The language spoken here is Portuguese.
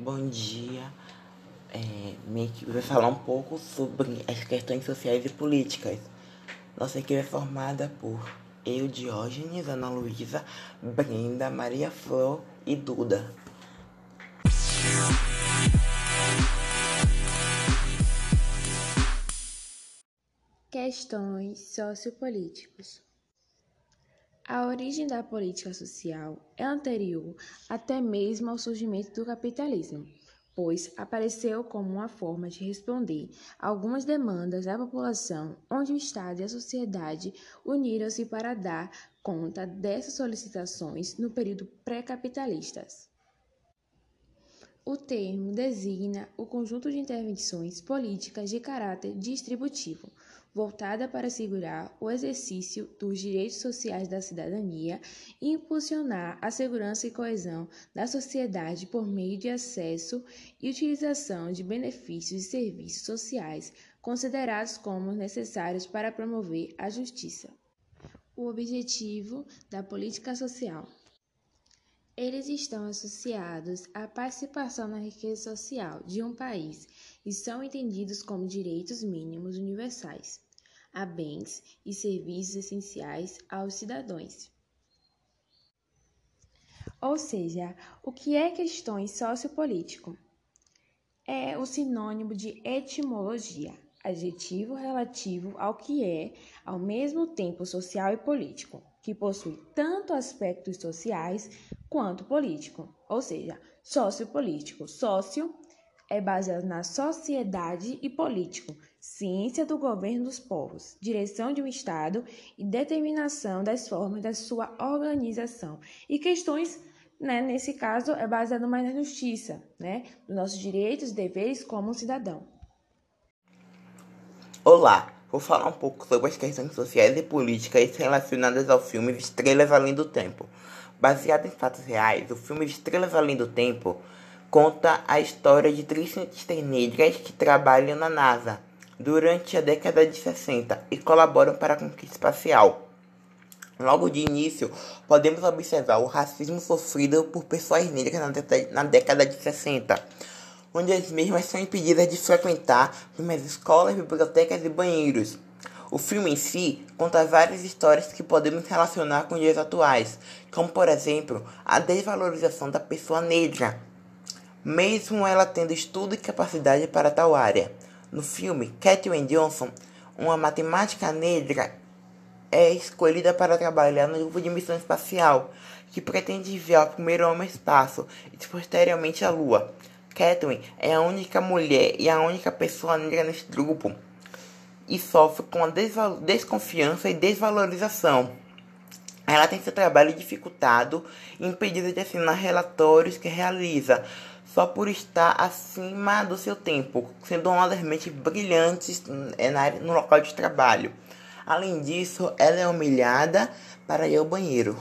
Bom dia. É, minha equipe vai falar um pouco sobre as questões sociais e políticas. Nossa equipe é formada por eu, Diógenes, Ana Luísa, Brenda, Maria Flor e Duda. Questões sociopolíticas. A origem da política social é anterior até mesmo ao surgimento do capitalismo, pois apareceu como uma forma de responder a algumas demandas da população, onde o Estado e a sociedade uniram-se para dar conta dessas solicitações no período pré-capitalistas. O termo designa o conjunto de intervenções políticas de caráter distributivo voltada para assegurar o exercício dos direitos sociais da cidadania e impulsionar a segurança e coesão da sociedade por meio de acesso e utilização de benefícios e serviços sociais considerados como necessários para promover a justiça. O objetivo da política social. Eles estão associados à participação na riqueza social de um país e são entendidos como direitos mínimos universais a bens e serviços essenciais aos cidadãos. Ou seja, o que é questões sociopolítico? É o sinônimo de etimologia, adjetivo relativo ao que é, ao mesmo tempo, social e político, que possui tanto aspectos sociais quanto político, ou seja, sociopolítico. Sócio é baseado na sociedade e político, ciência do governo dos povos, direção de um Estado e determinação das formas da sua organização. E questões, né, nesse caso, é baseado mais na justiça, né, dos nossos direitos e deveres como cidadão. Olá, vou falar um pouco sobre as questões sociais e políticas relacionadas ao filme Estrelas Além do Tempo. Baseado em fatos reais, o filme Estrelas Além do Tempo conta a história de três cientistas negras que trabalham na NASA durante a década de 60 e colaboram para a conquista espacial. Logo de início, podemos observar o racismo sofrido por pessoas negras na década de 60, onde as mesmas são impedidas de frequentar as escolas, bibliotecas e banheiros. O filme em si conta várias histórias que podemos relacionar com dias atuais, como por exemplo a desvalorização da pessoa negra, mesmo ela tendo estudo e capacidade para tal área. No filme, Katherine Johnson, uma matemática negra, é escolhida para trabalhar no grupo de missão espacial, que pretende enviar o primeiro homem ao espaço e posteriormente à Lua. Catherine é a única mulher e a única pessoa negra neste grupo e sofre com a desconfiança e desvalorização. Ela tem seu trabalho dificultado e impedida de assinar relatórios que realiza, só por estar acima do seu tempo, sendo uma das mentes brilhantes no local de trabalho. Além disso, ela é humilhada para ir ao banheiro.